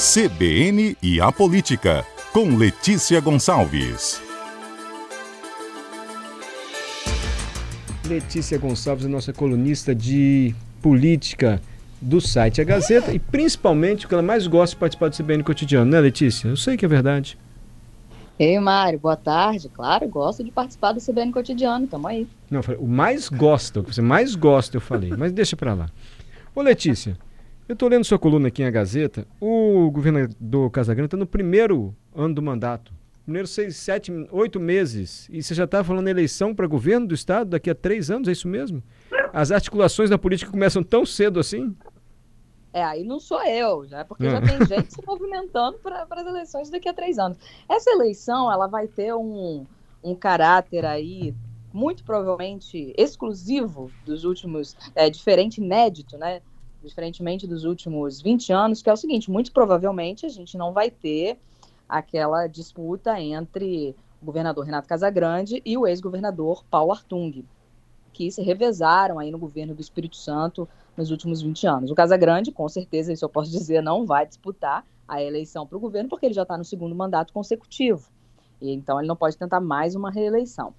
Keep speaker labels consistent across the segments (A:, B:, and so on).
A: CBN e a Política, com Letícia Gonçalves.
B: Letícia Gonçalves é nossa colunista de política do site A Gazeta e principalmente o que ela mais gosta de participar do CBN Cotidiano, né, Letícia? Eu sei que é verdade.
C: Ei, Mário, boa tarde. Claro, gosto de participar do CBN Cotidiano, tamo aí.
B: Não, falei, o mais gosta, o que você mais gosta, eu falei, mas deixa pra lá. Ô, Letícia, eu tô lendo sua coluna aqui na Gazeta, o governador Casagrande está no primeiro ano do mandato. Primeiro seis, sete, oito meses. E você já está falando eleição para governo do Estado daqui a três anos, é isso mesmo? As articulações da política começam tão cedo assim?
C: É, aí não sou eu, já, porque já tem gente se movimentando para as eleições daqui a três anos. Essa eleição, ela vai ter um, um caráter aí muito provavelmente exclusivo dos últimos, é, diferente, inédito, né? Diferentemente dos últimos 20 anos, que é o seguinte: muito provavelmente a gente não vai ter aquela disputa entre o governador Renato Casagrande e o ex-governador Paulo Artung, que se revezaram aí no governo do Espírito Santo nos últimos 20 anos. O Casagrande, com certeza, isso eu posso dizer, não vai disputar a eleição para o governo, porque ele já está no segundo mandato consecutivo. E, então, ele não pode tentar mais uma reeleição.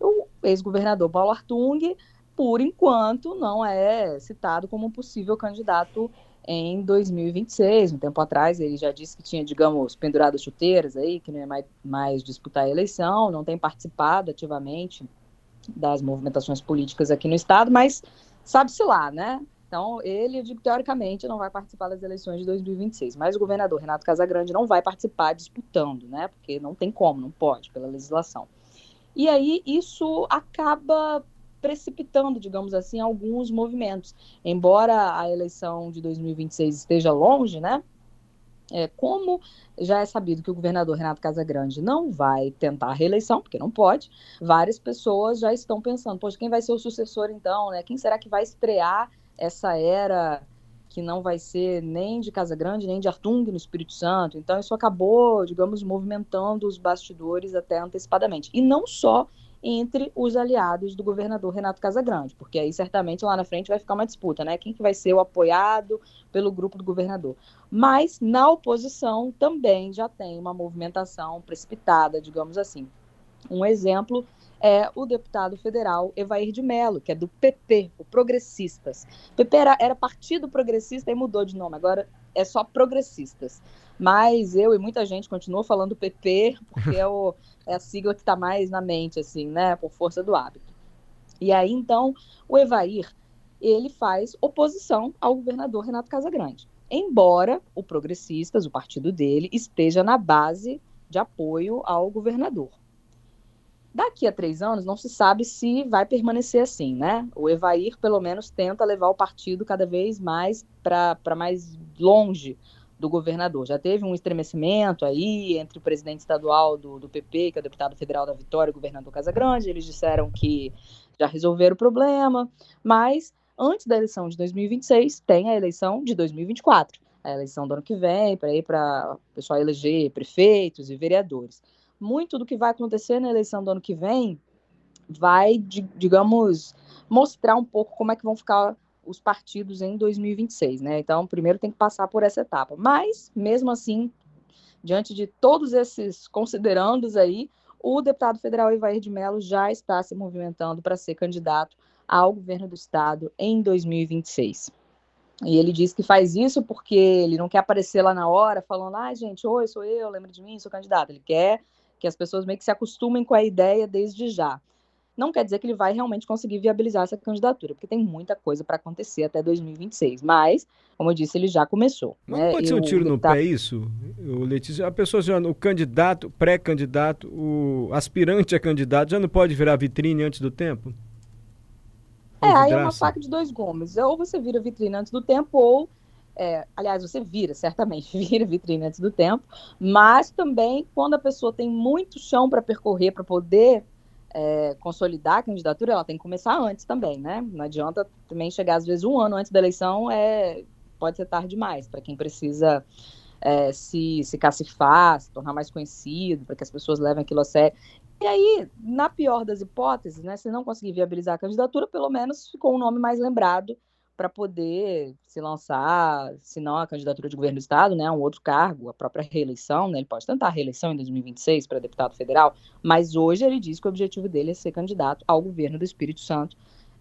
C: O ex-governador Paulo Artung, por enquanto, não é citado como possível candidato em 2026. Um tempo atrás, ele já disse que tinha, digamos, pendurado chuteiras aí, que não ia mais, mais disputar a eleição, não tem participado ativamente das movimentações políticas aqui no Estado, mas sabe-se lá, né? Então, ele, teoricamente, não vai participar das eleições de 2026. Mas o governador Renato Casagrande não vai participar disputando, né? Porque não tem como, não pode, pela legislação. E aí, isso acaba precipitando, digamos assim, alguns movimentos. Embora a eleição de 2026 esteja longe, né? É, como já é sabido que o governador Renato Casagrande não vai tentar a reeleição, porque não pode, várias pessoas já estão pensando, poxa, quem vai ser o sucessor então, né? Quem será que vai estrear essa era que não vai ser nem de Casa Grande, nem de Artung no Espírito Santo. Então isso acabou, digamos, movimentando os bastidores até antecipadamente. E não só entre os aliados do governador Renato Casagrande, porque aí certamente lá na frente vai ficar uma disputa, né? Quem que vai ser o apoiado pelo grupo do governador. Mas na oposição também já tem uma movimentação precipitada, digamos assim. Um exemplo é o deputado federal Evair de Mello, que é do PP, o Progressistas. PP era, era Partido Progressista e mudou de nome, agora é só Progressistas. Mas eu e muita gente continuou falando PP, porque é, o, é a sigla que está mais na mente, assim, né, por força do hábito. E aí, então, o Evair, ele faz oposição ao governador Renato Casagrande. Embora o Progressistas, o partido dele, esteja na base de apoio ao governador. Daqui a três anos, não se sabe se vai permanecer assim, né? O Evair, pelo menos, tenta levar o partido cada vez mais para mais longe do governador. Já teve um estremecimento aí entre o presidente estadual do, do PP, que é o deputado federal da Vitória, o governador Casagrande. Eles disseram que já resolveram o problema, mas antes da eleição de 2026, tem a eleição de 2024, a eleição do ano que vem, para ir para o pessoal eleger prefeitos e vereadores muito do que vai acontecer na eleição do ano que vem vai, digamos, mostrar um pouco como é que vão ficar os partidos em 2026, né? Então, primeiro tem que passar por essa etapa. Mas, mesmo assim, diante de todos esses considerandos aí, o deputado federal Ivair de Mello já está se movimentando para ser candidato ao governo do estado em 2026. E ele diz que faz isso porque ele não quer aparecer lá na hora falando, ah, gente, oi, sou eu, lembra de mim, sou candidato. Ele quer que as pessoas meio que se acostumem com a ideia desde já. Não quer dizer que ele vai realmente conseguir viabilizar essa candidatura, porque tem muita coisa para acontecer até 2026. Mas, como eu disse, ele já começou.
B: Mas
C: né?
B: pode ser um tiro no pé isso, o Letícia? A pessoa já, o candidato, pré-candidato, o aspirante a candidato, já não pode virar vitrine antes do tempo?
C: É, aí é uma faca de dois gumes. Ou você vira vitrine antes do tempo, ou é, aliás, você vira, certamente, vira vitrine antes do tempo, mas também quando a pessoa tem muito chão para percorrer para poder é, consolidar a candidatura, ela tem que começar antes também, né? Não adianta também chegar, às vezes, um ano antes da eleição, é, pode ser tarde demais, para quem precisa é, se, se cacifar, se tornar mais conhecido, para que as pessoas levem aquilo a sério. E aí, na pior das hipóteses, né, se não conseguir viabilizar a candidatura, pelo menos ficou um nome mais lembrado para poder se lançar, se não a candidatura de governo do estado, né, um outro cargo, a própria reeleição, né, ele pode tentar a reeleição em 2026 para deputado federal, mas hoje ele diz que o objetivo dele é ser candidato ao governo do Espírito Santo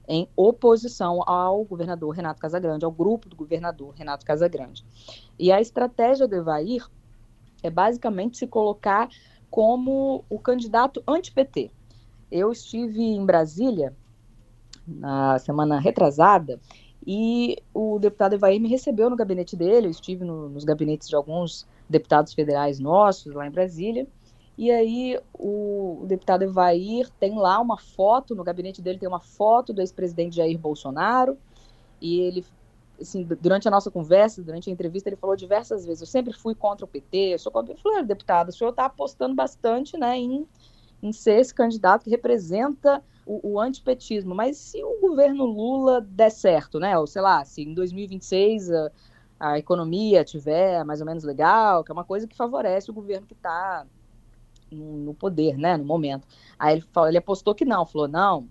C: em oposição ao governador Renato Casagrande, ao grupo do governador Renato Casagrande. E a estratégia do Evair é basicamente se colocar como o candidato anti-PT. Eu estive em Brasília na semana retrasada e o deputado Evair me recebeu no gabinete dele, eu estive no, nos gabinetes de alguns deputados federais nossos lá em Brasília, e aí o, o deputado Evair tem lá uma foto, no gabinete dele tem uma foto do ex-presidente Jair Bolsonaro, e ele, assim, durante a nossa conversa, durante a entrevista, ele falou diversas vezes, eu sempre fui contra o PT, eu sou contra... Eu falei, deputado, o senhor está apostando bastante, né, em, em ser esse candidato que representa o, o, antipetismo, mas se o governo Lula der certo, né, ou sei lá, se em 2026 a, a economia tiver mais ou menos legal, que é uma coisa que favorece o governo que está no, poder, né, no momento. Aí ele, falou, ele apostou que não, falou, não,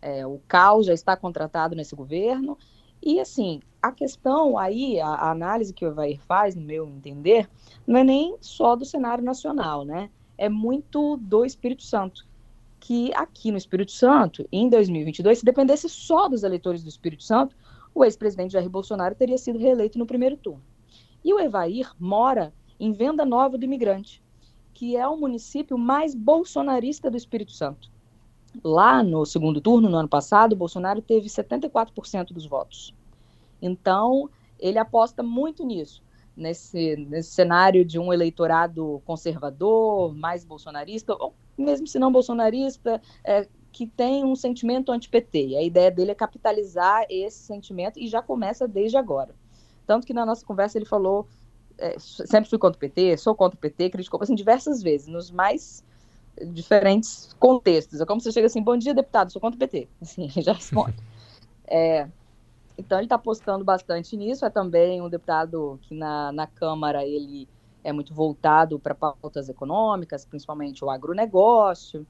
C: é, o caos já está contratado nesse governo, e assim, a questão aí, a, a, análise que o Evair faz, no meu entender, não é nem só do cenário nacional, né, é muito do Espírito Santo, que aqui no Espírito Santo, em 2022, se dependesse só dos eleitores do Espírito Santo, o ex-presidente Jair Bolsonaro teria sido reeleito no primeiro turno. E o Evair mora em Venda Nova do Imigrante, que é o município mais bolsonarista do Espírito Santo. Lá no segundo turno, no ano passado, Bolsonaro teve 74% dos votos. Então, ele aposta muito nisso, nesse, nesse cenário de um eleitorado conservador, mais bolsonarista, ou mesmo se não bolsonarista, é, que tem um sentimento anti-PT. A ideia dele é capitalizar esse sentimento e já começa desde agora. Tanto que na nossa conversa ele falou é, sempre fui contra o PT, sou contra o PT, criticou assim diversas vezes, nos mais diferentes contextos. É como você chega assim, bom dia, deputado, sou contra o PT. Assim, já responde. É, então ele está apostando bastante nisso, é também um deputado que na, na Câmara ele é muito voltado para pautas econômicas, principalmente o agronegócio,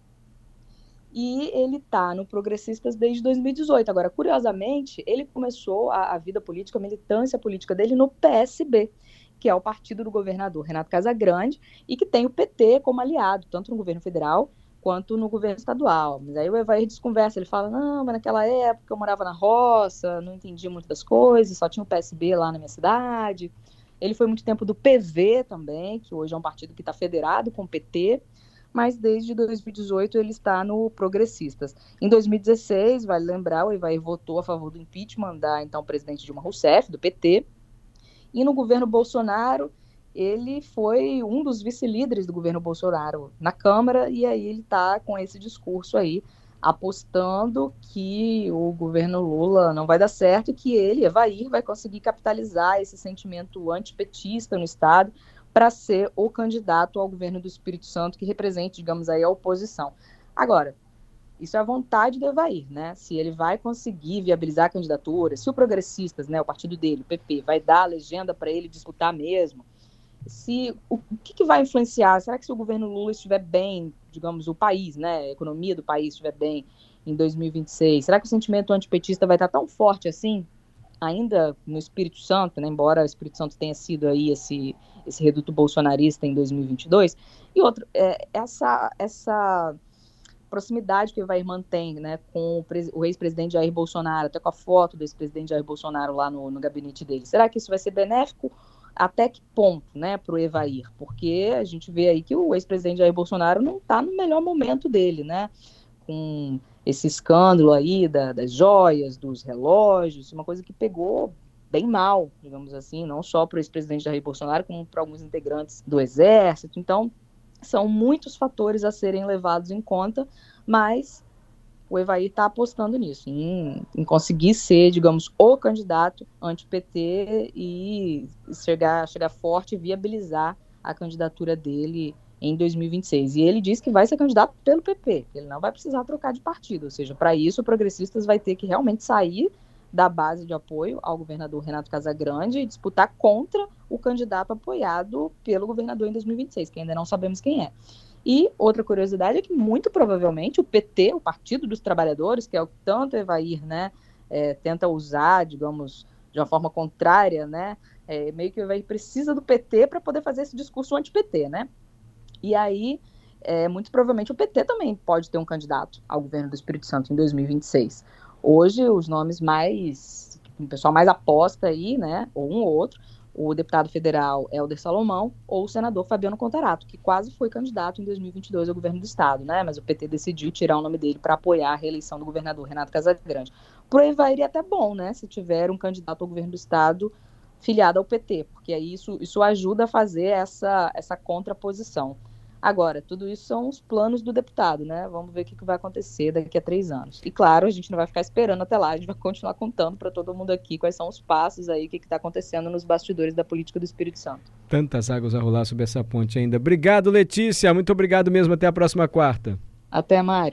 C: e ele está no Progressistas desde 2018. Agora, curiosamente, ele começou a, a vida política, a militância política dele no PSB, que é o partido do governador Renato Casagrande, e que tem o PT como aliado, tanto no governo federal quanto no governo estadual. Mas aí o Evair desconversa, ele fala, não, mas naquela época eu morava na roça, não entendia muito das coisas, só tinha o PSB lá na minha cidade. Ele foi muito tempo do PV também, que hoje é um partido que está federado com o PT, mas desde 2018 ele está no Progressistas. Em 2016, vale lembrar, o Evair votou a favor do impeachment da então presidente Dilma Rousseff, do PT, e no governo Bolsonaro, ele foi um dos vice-líderes do governo Bolsonaro na Câmara, e aí ele está com esse discurso aí, apostando que o governo Lula não vai dar certo e que ele, Evair, vai conseguir capitalizar esse sentimento antipetista no Estado para ser o candidato ao governo do Espírito Santo que represente, digamos aí, a oposição. Agora, isso é a vontade do Evair, né? Se ele vai conseguir viabilizar a candidatura, se o Progressistas, né, o partido dele, o PP, vai dar a legenda para ele disputar mesmo, se o, o que, que, vai influenciar? Será que se o governo Lula estiver bem, digamos, o país, né, a economia do país estiver bem em 2026, será que o sentimento antipetista vai estar tão forte assim? Ainda no Espírito Santo, né, embora o Espírito Santo tenha sido aí esse, esse reduto bolsonarista em 2022, e outro, é, essa, essa proximidade que o Evair mantém né, com o, ex-presidente Jair Bolsonaro, até com a foto do ex-presidente Jair Bolsonaro lá no, no gabinete dele. Será que isso vai ser benéfico? Até que ponto, né, para o Evair? Porque a gente vê aí que o ex-presidente Jair Bolsonaro não está no melhor momento dele, né? Com esse escândalo aí da, das joias, dos relógios, uma coisa que pegou bem mal, digamos assim, não só para o ex-presidente Jair Bolsonaro, como para alguns integrantes do Exército. Então, são muitos fatores a serem levados em conta, mas o Evaí está apostando nisso, em, em, conseguir ser, digamos, o candidato anti-PT e chegar, chegar forte e viabilizar a candidatura dele em 2026. E ele diz que vai ser candidato pelo PP, ele não vai precisar trocar de partido, ou seja, para isso o Progressistas vai ter que realmente sair da base de apoio ao governador Renato Casagrande e disputar contra o candidato apoiado pelo governador em 2026, que ainda não sabemos quem é. E outra curiosidade é que, muito provavelmente, o PT, o Partido dos Trabalhadores, que é o que tanto Evair né, é, tenta usar, digamos, de uma forma contrária, né? É, meio que vai, precisa do PT para poder fazer esse discurso anti-PT, né? E aí, é, muito provavelmente o PT também pode ter um candidato ao governo do Espírito Santo em 2026. Hoje, os nomes mais, o pessoal mais aposta aí, né, ou um ou outro, o deputado federal Helder Salomão ou o senador Fabiano Contarato, que quase foi candidato em 2022 ao governo do estado, né? Mas o PT decidiu tirar o nome dele para apoiar a reeleição do governador Renato Casagrande. Por aí vai iria até bom, né? Se tiver um candidato ao governo do estado filiado ao PT, porque aí isso, isso ajuda a fazer essa, essa contraposição. Agora, tudo isso são os planos do deputado, né? Vamos ver o que, vai acontecer daqui a três anos. E claro, a gente não vai ficar esperando até lá, a gente vai continuar contando para todo mundo aqui quais são os passos aí, o que está acontecendo nos bastidores da política do Espírito Santo.
B: Tantas águas a rolar sobre essa ponte ainda. Obrigado, Letícia. Muito obrigado mesmo. Até a próxima quarta.
C: Até, Mário.